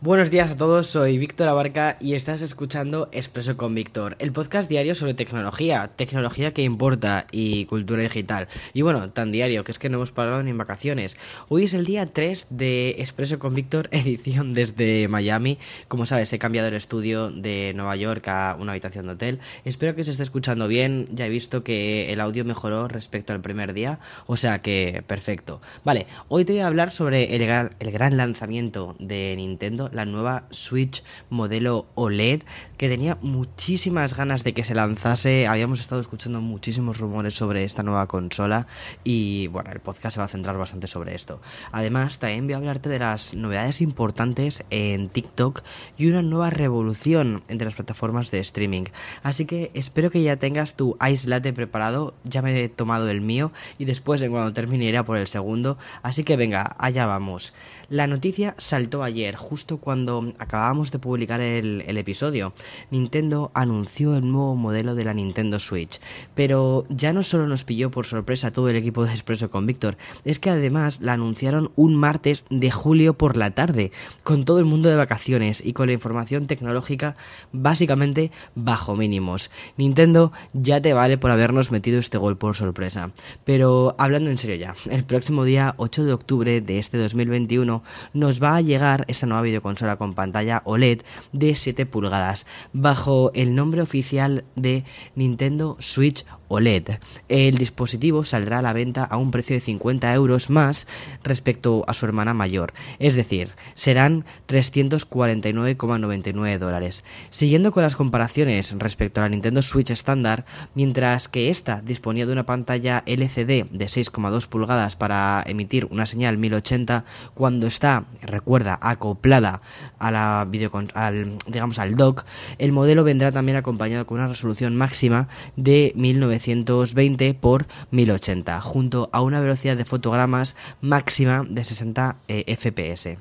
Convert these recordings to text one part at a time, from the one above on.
Buenos días a todos, soy Víctor Abarca y estás escuchando Expreso con Víctor, el podcast diario sobre tecnología, tecnología que importa y cultura digital. Y bueno, tan diario que es que no hemos parado ni en vacaciones. Hoy es el día 3 de Expreso con Víctor, edición desde Miami. Como sabes, he cambiado el estudio de Nueva York a una habitación de hotel. Espero que se esté escuchando bien, ya he visto que el audio mejoró respecto al primer día, o sea que perfecto. Vale, hoy te voy a hablar sobre el el gran lanzamiento de Nintendo la nueva Switch modelo OLED, que tenía muchísimas ganas de que se lanzase. Habíamos estado escuchando muchísimos rumores sobre esta nueva consola y bueno, el podcast se va a centrar bastante sobre esto. Además, también voy a hablarte de las novedades importantes en TikTok y una nueva revolución entre las plataformas de streaming. Así que espero que ya tengas tu ice latte preparado, ya me he tomado el mío y después en cuando termine iré a por el segundo. Así que venga, allá vamos. La noticia saltó ayer, justo cuando acabamos de publicar el, episodio, Nintendo anunció el nuevo modelo de la Nintendo Switch. Pero ya no solo nos pilló por sorpresa todo el equipo de Expreso con Víctor, es que además la anunciaron un martes de julio por la tarde, con todo el mundo de vacaciones y con la información tecnológica básicamente bajo mínimos. Nintendo ya te vale por habernos metido este gol por sorpresa. Pero hablando en serio ya, el próximo día 8 de octubre de este 2021 nos va a llegar esta nueva videoconferencia consola con pantalla OLED de 7 pulgadas, bajo el nombre oficial de Nintendo Switch OLED. El dispositivo saldrá a la venta a un precio de 50 euros más respecto a su hermana mayor, es decir, serán 349,99 dólares. Siguiendo con las comparaciones respecto a la Nintendo Switch estándar, mientras que esta disponía de una pantalla LCD de 6,2 pulgadas para emitir una señal 1080, cuando está, recuerda, acoplada a la al, digamos al dock, el modelo vendrá también acompañado con una resolución máxima de 1900 920 por 1080, junto a una velocidad de fotogramas máxima de 60 eh, fps.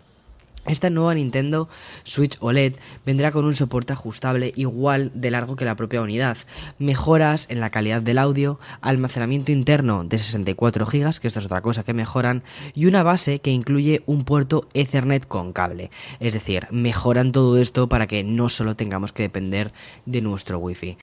Esta nueva Nintendo Switch OLED vendrá con un soporte ajustable igual de largo que la propia unidad, mejoras en la calidad del audio, almacenamiento interno de 64 GB, que esto es otra cosa que mejoran, y una base que incluye un puerto Ethernet con cable. Es decir, mejoran todo esto para que no solo tengamos que depender de nuestro Wi-Fi.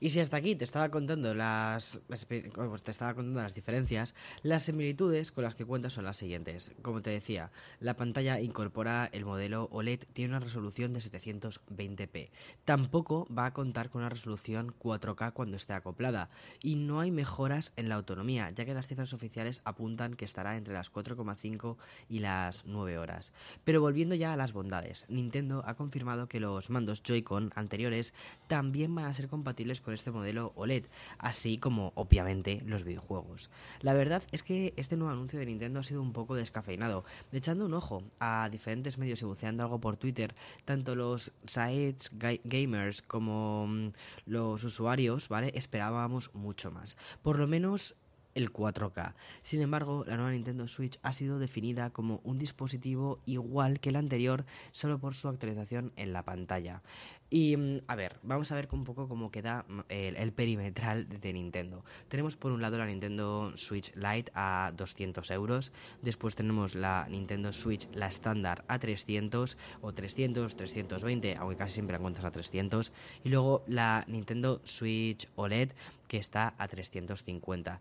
Y si hasta aquí te estaba contando las, pues te estaba contando las diferencias, las similitudes con las que cuentas son las siguientes. Como te decía, la pantalla incorpora el modelo OLED, tiene una resolución de 720p. Tampoco va a contar con una resolución 4K cuando esté acoplada y no hay mejoras en la autonomía, ya que las cifras oficiales apuntan que estará entre las 4,5 y las 9 horas. Pero volviendo ya a las bondades, Nintendo ha confirmado que los mandos Joy-Con anteriores también van a ser compatibles con este modelo OLED, así como obviamente los videojuegos. La verdad es que este nuevo anuncio de Nintendo ha sido un poco descafeinado. Echando un ojo a diferentes medios y buceando algo por Twitter, tanto los sites gamers como mm, los usuarios, ¿vale? Esperábamos mucho más. Por lo menos el 4K. Sin embargo, la nueva Nintendo Switch ha sido definida como un dispositivo igual que el anterior solo por su actualización en la pantalla. Y mm, a ver, vamos a ver un poco cómo queda mm, el, perimetral de Nintendo. Tenemos por un lado la Nintendo Switch Lite a 200 euros, después tenemos la Nintendo Switch, la estándar a 300 o 300, 320, aunque casi siempre la encuentras a 300, y luego la Nintendo Switch OLED que está a 350.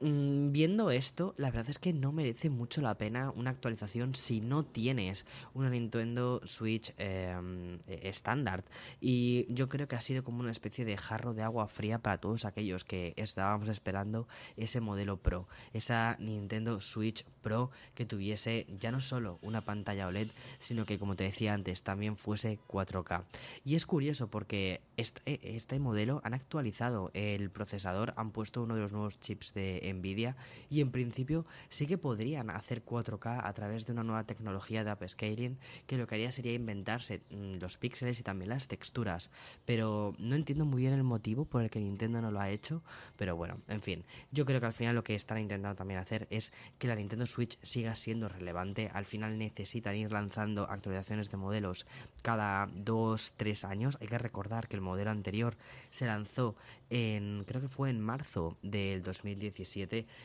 Mm, viendo esto, la verdad es que no merece mucho la pena una actualización si no tienes una Nintendo Switch em, e, estándar. y yo creo que ha sido como una especie de jarro de agua fría para todos aquellos que estábamos esperando ese modelo Pro, esa Nintendo Switch Pro que tuviese ya no solo una pantalla OLED, sino que como te decía antes, también fuese 4K. Y es curioso porque este, este modelo han actualizado el procesador, han puesto uno de los nuevos chips de Nvidia y en principio sí que podrían hacer 4K a través de una nueva tecnología de upscaling que lo que haría sería inventarse mm, los píxeles y también las texturas, pero no entiendo muy bien el motivo por el que Nintendo no lo ha hecho, pero bueno, en fin, yo creo que al final lo que están intentando también hacer es que la Nintendo Switch siga siendo relevante, al final necesitan ir lanzando actualizaciones de modelos cada 2-3 años, hay que recordar que el modelo anterior se lanzó en, creo que fue en marzo del 2017,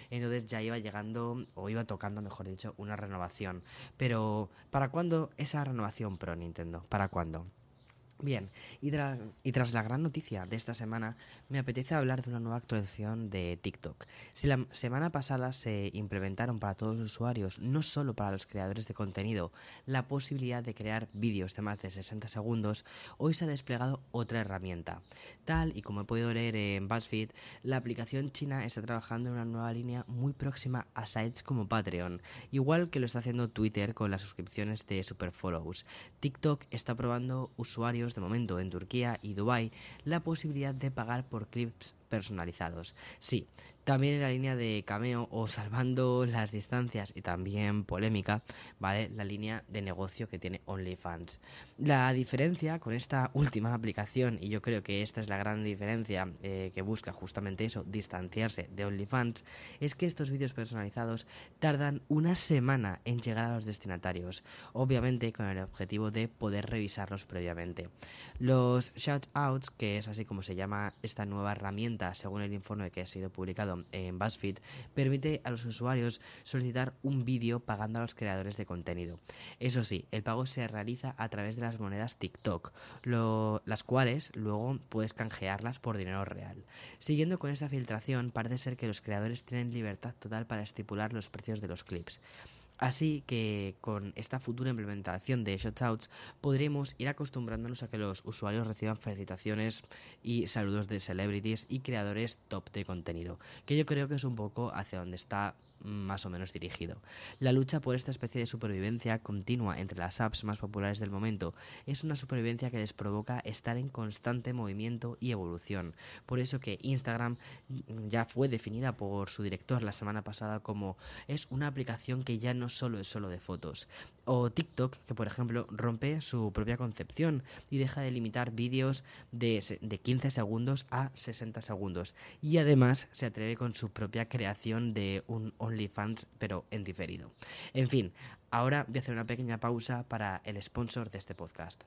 entonces ya iba llegando, o iba tocando, mejor dicho, una renovación. Pero, ¿para cuándo esa renovación Pro Nintendo? ¿Para cuándo? Bien, y, tras la gran noticia de esta semana, me apetece hablar de una nueva actualización de TikTok. Si la semana pasada se implementaron para todos los usuarios, no solo para los creadores de contenido, la posibilidad de crear vídeos de más de 60 segundos, hoy se ha desplegado otra herramienta. Tal y como he podido leer en BuzzFeed, la aplicación china está trabajando en una nueva línea muy próxima a sites como Patreon, igual que lo está haciendo Twitter con las suscripciones de Superfollows. TikTok está probando usuarios de momento en Turquía y Dubái la posibilidad de pagar por clips personalizados. Sí, también en la línea de cameo o salvando las distancias y también polémica, ¿vale? La línea de negocio que tiene OnlyFans. La diferencia con esta última aplicación, y yo creo que esta es la gran diferencia eh, que busca justamente eso, distanciarse de OnlyFans, es que estos vídeos personalizados tardan una semana en llegar a los destinatarios, obviamente con el objetivo de poder revisarlos previamente. Los shoutouts, que es así como se llama esta nueva herramienta según el informe que ha sido publicado en BuzzFeed, permite a los usuarios solicitar un vídeo pagando a los creadores de contenido. Eso sí, el pago se realiza a través de las monedas TikTok, las cuales luego puedes canjearlas por dinero real. Siguiendo con esta filtración, parece ser que los creadores tienen libertad total para estipular los precios de los clips. Así que con esta futura implementación de Shoutouts podremos ir acostumbrándonos a que los usuarios reciban felicitaciones y saludos de celebrities y creadores top de contenido, que yo creo que es un poco hacia donde está más o menos dirigido. La lucha por esta especie de supervivencia continua entre las apps más populares del momento es una supervivencia que les provoca estar en constante movimiento y evolución. Por eso que Instagram ya fue definida por su director la semana pasada como es una aplicación que ya no solo es solo de fotos. O TikTok, que por ejemplo rompe su propia concepción y deja de limitar vídeos de, de 15 segundos a 60 segundos. Y además se atreve con su propia creación de un OnlyFans, pero en diferido. En fin, ahora voy a hacer una pequeña pausa para el sponsor de este podcast.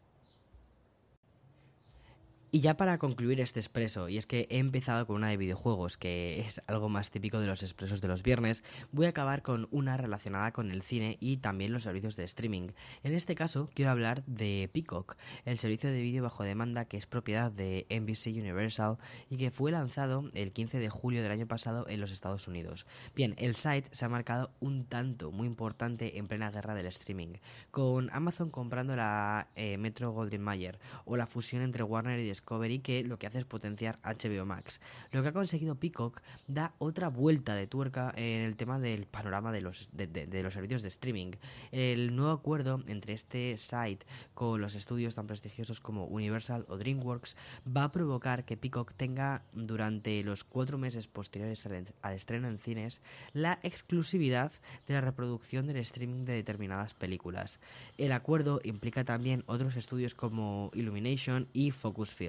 Y ya para concluir este expreso, y es que he empezado con una de videojuegos, que es algo más típico de los expresos de los viernes, voy a acabar con una relacionada con el cine y también los servicios de streaming. En este caso quiero hablar de Peacock, el servicio de vídeo bajo demanda que es propiedad de NBC Universal y que fue lanzado el 15 de julio del año pasado en los Estados Unidos. Bien, el site se ha marcado un tanto muy importante en plena guerra del streaming, con Amazon comprando la eh, Metro Golden Mayer o la fusión entre Warner y Discovery que lo que hace es potenciar HBO Max. Lo que ha conseguido Peacock da otra vuelta de tuerca en el tema del panorama de los, de, los servicios de streaming. El nuevo acuerdo entre este site con los estudios tan prestigiosos como Universal o DreamWorks va a provocar que Peacock tenga durante los cuatro meses posteriores al, al estreno en cines la exclusividad de la reproducción del streaming de determinadas películas. El acuerdo implica también otros estudios como Illumination y Focus Film.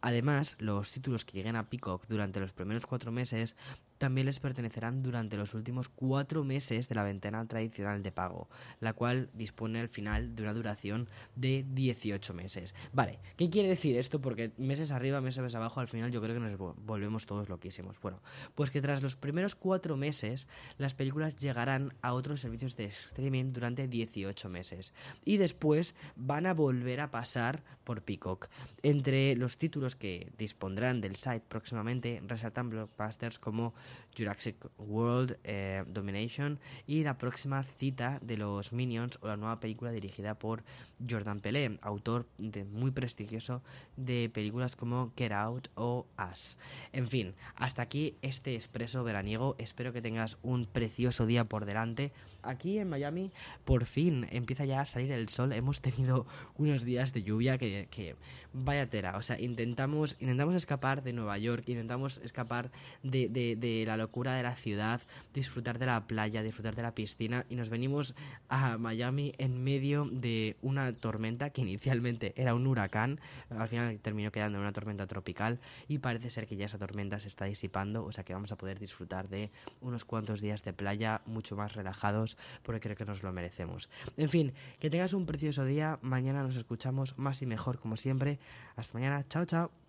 Además, los títulos que lleguen a Peacock durante los primeros cuatro meses también les pertenecerán durante los últimos cuatro meses de la ventana tradicional de pago, la cual dispone al final de una duración de 18 meses. Vale, ¿qué quiere decir esto? Porque meses arriba, meses abajo, al final yo creo que nos volvemos todos loquísimos. Bueno, pues que tras los primeros cuatro meses, las películas llegarán a otros servicios de streaming durante 18 meses. Y después van a volver a pasar por Peacock. Entre los títulos que dispondrán del site próximamente resaltan blockbusters como Jurassic World eh, Domination y la próxima cita de los Minions o la nueva película dirigida por Jordan Pelé, autor muy prestigioso de películas como Get Out o Us. En fin, hasta aquí este expreso veraniego. Espero que tengas un precioso día por delante. Aquí en Miami por fin empieza ya a salir el sol. Hemos tenido unos días de lluvia que, que vaya tela o sea, intentamos, intentamos escapar de Nueva York, intentamos escapar de, de, de la locura de la ciudad, disfrutar de la playa, disfrutar de la piscina y nos venimos a Miami en medio de una tormenta que inicialmente era un huracán, al final terminó quedando en una tormenta tropical y parece ser que ya esa tormenta se está disipando, o sea que vamos a poder disfrutar de unos cuantos días de playa mucho más relajados porque creo que nos lo merecemos. En fin, que tengas un precioso día, mañana nos escuchamos más y mejor como siempre. Hasta mañana, chao chao.